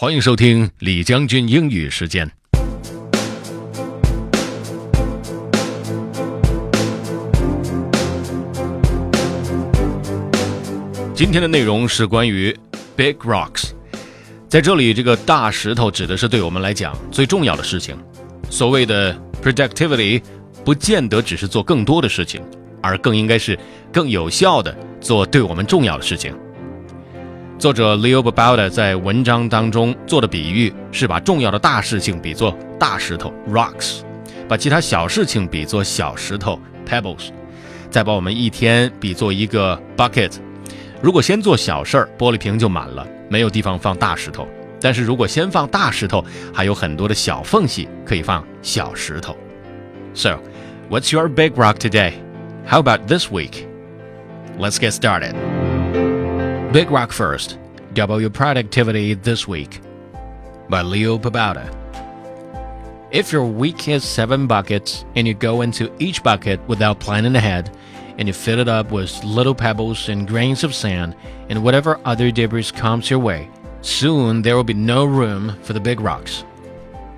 欢迎收听李将军英语时间。今天的内容是关于 big rocks，在这里，这个大石头指的是对我们来讲最重要的事情。所谓的 productivity，不见得只是做更多的事情，而更应该是更有效的做对我们重要的事情。作者 Leo Babauta 在文章当中做的比喻是把重要的大事情比作大石头 rocks，把其他小事情比作小石头 pebbles，再把我们一天比作一个 bucket。如果先做小事儿，玻璃瓶就满了，没有地方放大石头；但是如果先放大石头，还有很多的小缝隙可以放小石头。So, what's your big rock today? How about this week? Let's get started. Big Rock First Your Productivity This Week by Leo Babauta. If your week has seven buckets and you go into each bucket without planning ahead, and you fill it up with little pebbles and grains of sand and whatever other debris comes your way, soon there will be no room for the big rocks.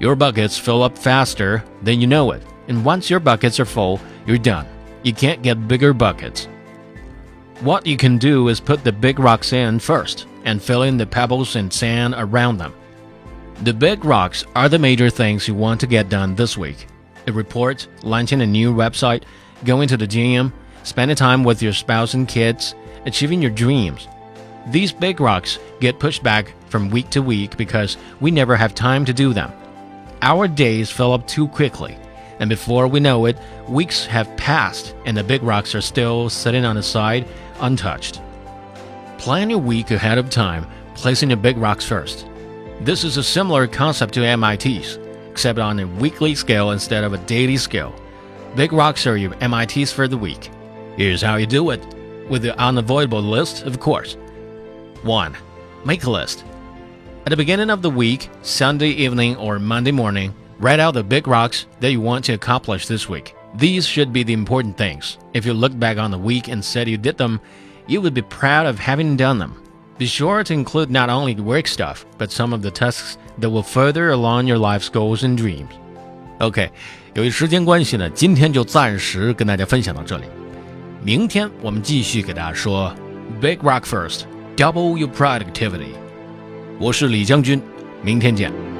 Your buckets fill up faster than you know it, and once your buckets are full, you're done. You can't get bigger buckets. What you can do is put the big rocks in first and fill in the pebbles and sand around them. The big rocks are the major things you want to get done this week. A report, launching a new website, going to the gym, spending time with your spouse and kids, achieving your dreams. These big rocks get pushed back from week to week because we never have time to do them. Our days fill up too quickly, and before we know it, weeks have passed and the big rocks are still sitting on the side untouched. Plan your week ahead of time, placing the big rocks first. This is a similar concept to MITs, except on a weekly scale instead of a daily scale. Big rocks are your MITs for the week. Here's how you do it with the unavoidable list, of course. 1. Make a list. At the beginning of the week, Sunday evening or Monday morning, write out the big rocks that you want to accomplish this week. These should be the important things. If you look back on the week and said you did them, you would be proud of having done them. Be sure to include not only work stuff, but some of the tasks that will further along your life's goals and dreams. OK，由于时间关系呢，今天就暂时跟大家分享到这里。明天我们继续给大家说 Big Rock First, Double Your Productivity。我是李将军，明天见。